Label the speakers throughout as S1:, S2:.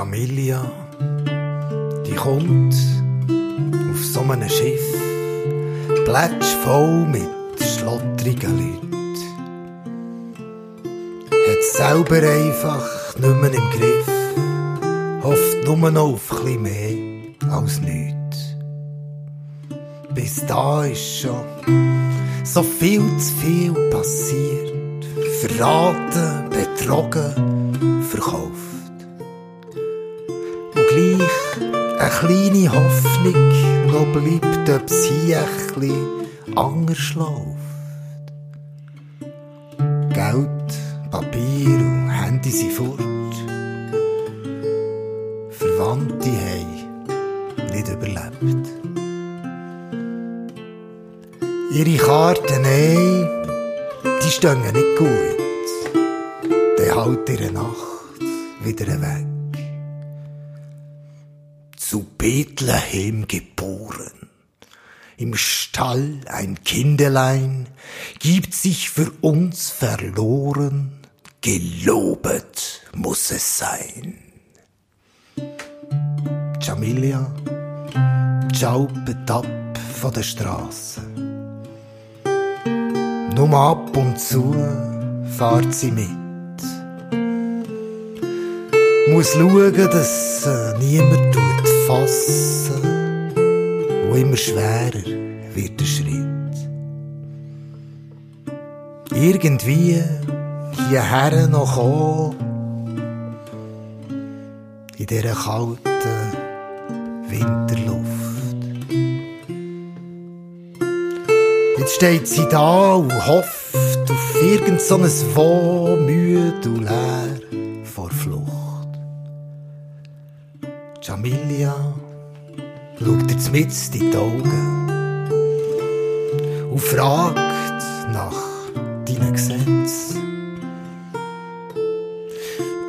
S1: Jamilia, die kommt auf so einem Schiff, plätsch voll mit schlottrigen Leuten. Hat selber einfach nicht mehr im Griff, hofft nur noch auf ein mehr als nichts. Bis da ist schon so viel zu viel passiert, verraten, betrogen, verkauft kleine Hoffnung noch bleibt, ob hier ein anders läuft. Geld, Papier und Handy sind fort. Verwandte haben nicht überlebt. Ihre Karten, nein, die stehen nicht gut. Dann halt ihre Nacht wieder weg zu Bethlehem geboren. Im Stall ein Kindelein gibt sich für uns verloren, gelobet muss es sein. Jamilia schaupet ab von der Straße. Nur ab und zu fahrt sie mit muss schauen, dass äh, niemand tut fassen, wo immer schwerer wird der Schritt. Irgendwie hierher noch kommen, in dieser kalten Winterluft. Jetzt steht sie da und hofft auf irgend so Wo, müde und leer vor Flucht. Jamilia schaut ihr mit in die Augen und fragt nach deinen Gesetzen.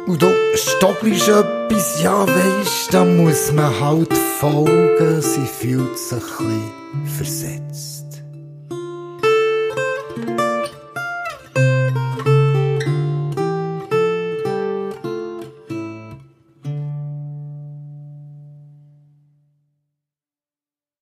S1: Und du stockelst etwas, ja weisst, da muss man halt folgen, sie fühlt sich ein bisschen versetzt.